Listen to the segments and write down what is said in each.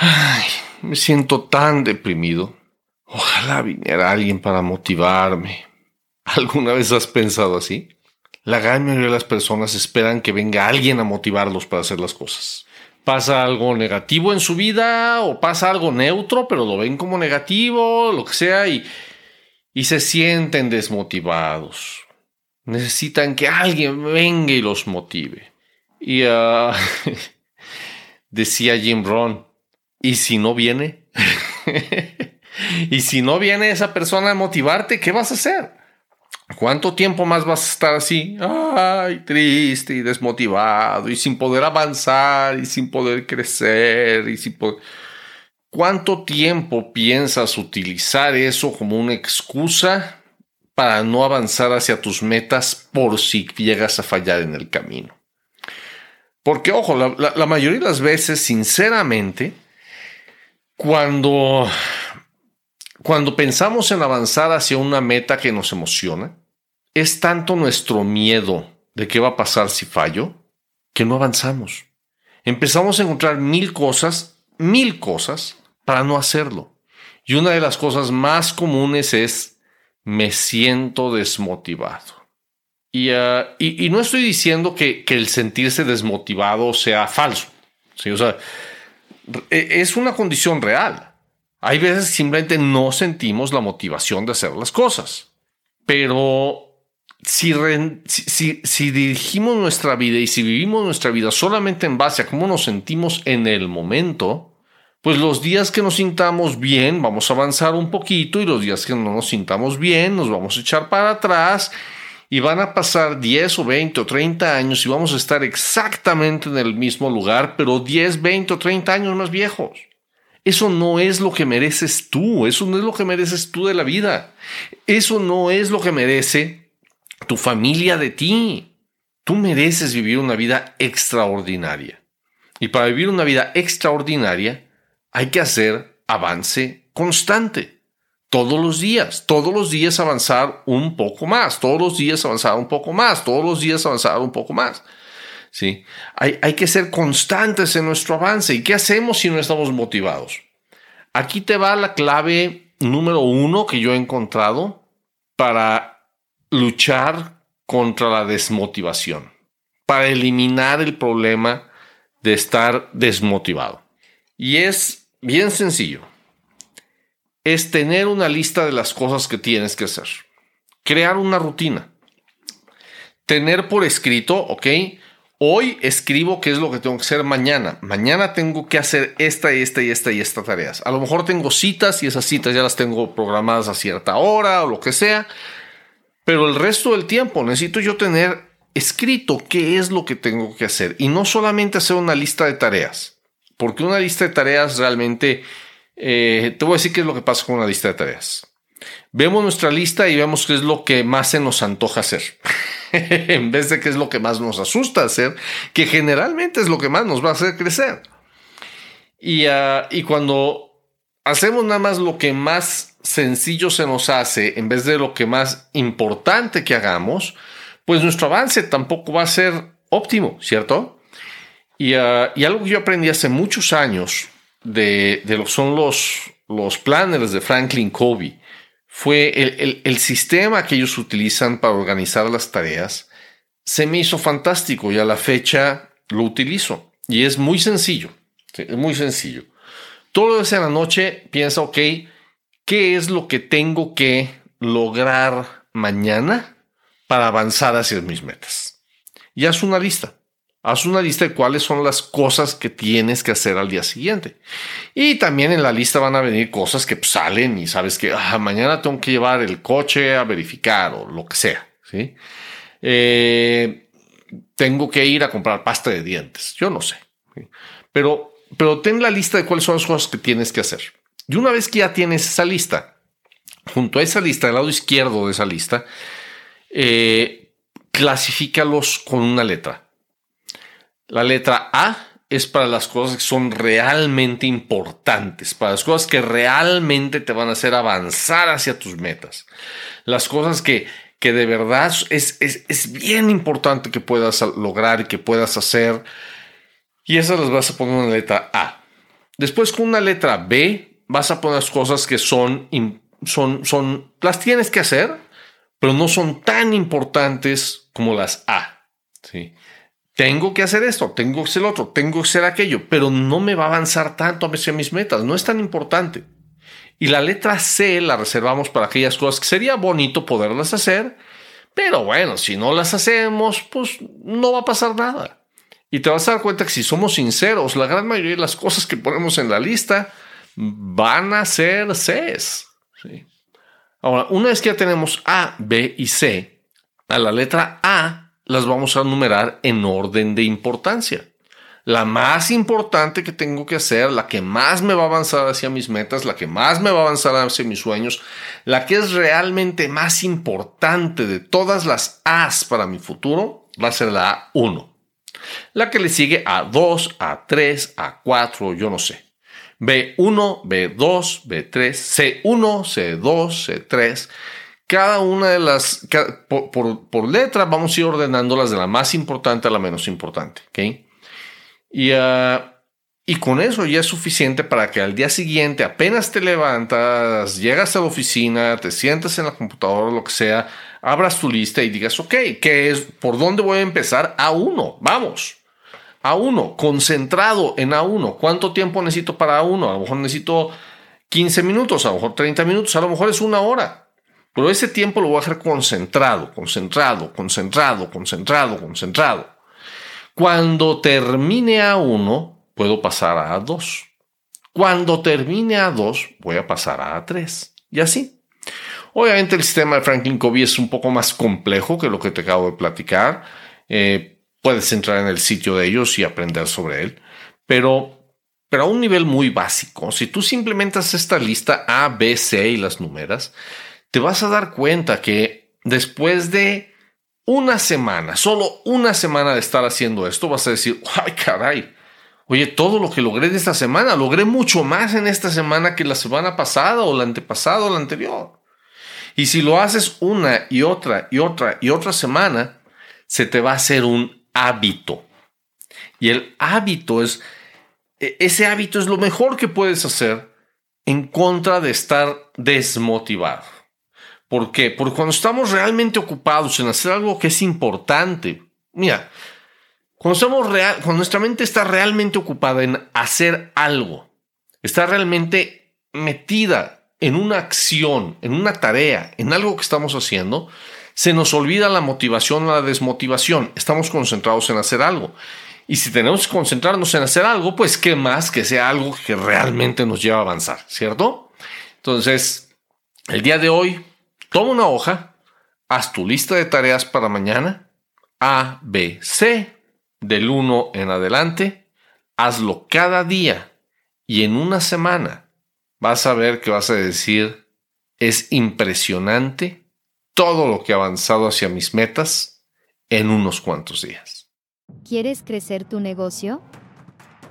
Ay, me siento tan deprimido. Ojalá viniera alguien para motivarme. ¿Alguna vez has pensado así? La gran mayoría de las personas esperan que venga alguien a motivarlos para hacer las cosas. Pasa algo negativo en su vida o pasa algo neutro, pero lo ven como negativo, lo que sea, y, y se sienten desmotivados. Necesitan que alguien venga y los motive. Y uh, decía Jim Ron, ¿y si no viene? y si no viene esa persona a motivarte, ¿qué vas a hacer? ¿Cuánto tiempo más vas a estar así? Ay, triste y desmotivado y sin poder avanzar y sin poder crecer y sin poder... ¿Cuánto tiempo piensas utilizar eso como una excusa para no avanzar hacia tus metas por si llegas a fallar en el camino. Porque, ojo, la, mayoría de las veces, sinceramente, cuando, cuando pensamos en avanzar hacia una meta que nos emociona, es tanto nuestro miedo de qué va a pasar si fallo, que no avanzamos. Empezamos a encontrar mil cosas, mil cosas, para no hacerlo. Y una de las cosas más comunes es me siento desmotivado. Ah, y, no estoy diciendo que, el sentirse desmotivado sea falso. ¿sí? O sea, es una condición real. Hay veces simplemente no sentimos la motivación de hacer las cosas. Pero si, si, si, dirigimos nuestra vida y si vivimos nuestra vida solamente en base a cómo nos sentimos en el momento, pues los días que nos sintamos bien vamos a avanzar un poquito y los días que no nos sintamos bien nos vamos a echar para atrás y van a pasar 10 o 20 o 30 años y vamos a estar exactamente en el mismo lugar, pero 10, 20 o 30 años más viejos. Eso no es lo que mereces tú, eso no es lo que mereces tú de la vida, eso no es lo que merece tu familia de ti. Tú mereces vivir una vida extraordinaria. Y para vivir una vida extraordinaria, hay que hacer avance constante. Todos los días, todos los días avanzar un poco más, todos los días avanzar un poco más, todos los días avanzar un poco más. ¿Sí? Hay, hay que ser constantes en nuestro avance. ¿Y qué hacemos si no estamos motivados? Aquí te va la clave número uno que yo he encontrado para luchar contra la desmotivación, para eliminar el problema de estar desmotivado. Y es bien sencillo. Es tener una lista de las cosas que tienes que hacer. Crear una rutina. Tener por escrito, ok, hoy escribo qué es lo que tengo que hacer mañana. Mañana tengo que hacer esta, esta y esta y esta tareas. A lo mejor tengo citas y esas citas ya las tengo programadas a cierta hora o lo que sea. Pero el resto del tiempo necesito yo tener escrito qué es lo que tengo que hacer y no solamente hacer una lista de tareas porque una lista de tareas realmente, eh, te voy a decir qué es lo que pasa con una lista de tareas. Vemos nuestra lista y vemos qué es lo que más se nos antoja hacer, en vez de qué es lo que más nos asusta hacer, que generalmente es lo que más nos va a hacer crecer. Y, ah, y cuando hacemos nada más lo que más sencillo se nos hace, en vez de lo que más importante que hagamos, pues nuestro avance tampoco va a ser óptimo, ¿cierto? Ah, y, algo que yo aprendí hace muchos años de, lo que son los, los planners de Franklin Covey fue el, el, sistema que ellos utilizan para organizar las tareas. Se me hizo fantástico y a la fecha lo utilizo. Y es muy sencillo. Es muy sencillo. Todo lo que la noche, piensa, ok, ¿qué es lo que tengo que lograr mañana para avanzar hacia mis metas? Y haz una lista. Haz una lista de cuáles son las cosas que tienes que hacer al día siguiente. Y también en la lista van a venir cosas que salen y sabes que ah, mañana tengo que llevar el coche a verificar o lo que sea. ¿sí? Eh, tengo que ir a comprar pasta de dientes. Yo no sé. Pero, pero ten la lista de cuáles son las cosas que tienes que hacer. Y una vez que ya tienes esa lista, junto a esa lista, al lado izquierdo de esa lista, eh, clasifícalos con una letra. La letra A es para las cosas que son realmente importantes, para las cosas que realmente te van a hacer avanzar hacia tus metas. Las cosas que, que de verdad es, es, bien importante que puedas lograr y que puedas hacer. Y esas las vas a poner en la letra A. Después con una letra B vas a poner cosas que son, son, son, las tienes que hacer, pero no son tan importantes como las A. ¿sí? Tengo que hacer esto, tengo que hacer otro, tengo que hacer aquello, pero no me va a avanzar tanto hacia mis metas, no es tan importante. Y la letra C la reservamos para aquellas cosas que sería bonito poderlas hacer, pero bueno, si no las hacemos, pues no va a pasar nada. Y te vas a dar cuenta que si somos sinceros, la gran mayoría de las cosas que ponemos en la lista van a ser Cs. Ahora, una vez que ya tenemos A, B y C, a la letra A las vamos a numerar en orden de importancia la más importante que tengo que hacer, la que más me va a avanzar hacia mis metas, la que más me va a avanzar hacia mis sueños, la que es realmente más importante de todas las A's para mi futuro, va a ser la A1. La que le sigue a 2, a 3, a 4, yo no sé. B1, B2, B3, C1, C2, C3. Cada una de las, por, letra, vamos a ir ordenándolas de la más importante a la menos importante. ¿ok? Y, ah, y con eso ya es suficiente para que al día siguiente, apenas te levantas, llegas a la oficina, te sientas en la computadora, lo que sea, abras tu lista y digas, ok, ¿qué es? ¿Por dónde voy a empezar? A1, vamos. A1, concentrado en A1. ¿Cuánto tiempo necesito para A1? A lo mejor necesito 15 minutos, a lo mejor 30 minutos, a lo mejor es una hora. Pero ese tiempo lo voy a hacer concentrado, concentrado, concentrado, concentrado, concentrado. Cuando termine a 1, puedo pasar a 2. Cuando termine a 2, voy a pasar a 3. Y así. Obviamente el sistema de Franklin Covey es un poco más complejo que lo que te acabo de platicar. Eh, puedes entrar en el sitio de ellos y aprender sobre él. Pero, pero a un nivel muy básico, si tú simplemente esta lista A, B, C y las numeras, te vas a dar cuenta que después de una semana, solo una semana de estar haciendo esto, vas a decir, ay caray, oye, todo lo que logré de esta semana, logré mucho más en esta semana que la semana pasada o la antepasada o la anterior. Y si lo haces una y otra y otra y otra semana, se te va a hacer un hábito. Y el hábito es, e, ese hábito es lo mejor que puedes hacer en contra de estar desmotivado. ¿Por qué? Porque cuando estamos realmente ocupados en hacer algo que es importante, mira, cuando, estamos real, cuando nuestra mente está realmente ocupada en hacer algo, está realmente metida en una acción, en una tarea, en algo que estamos haciendo, se nos olvida la motivación o la desmotivación. Estamos concentrados en hacer algo. Y si tenemos que concentrarnos en hacer algo, pues qué más que sea algo que realmente nos lleva a avanzar, ¿cierto? Entonces, el día de hoy Toma una hoja, haz tu lista de tareas para mañana, A, B, C, del 1 en adelante, hazlo cada día y en una semana vas a ver que vas a decir, es impresionante todo lo que ha avanzado hacia mis metas en unos cuantos días. ¿Quieres crecer tu negocio?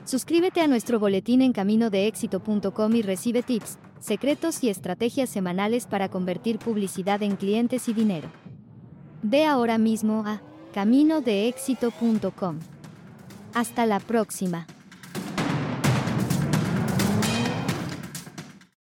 Suscríbete a nuestro boletín en caminodeéxito.com y recibe tips secretos y estrategias semanales para convertir publicidad en clientes y dinero. Ve ahora mismo a caminodeexito.com. Hasta la próxima.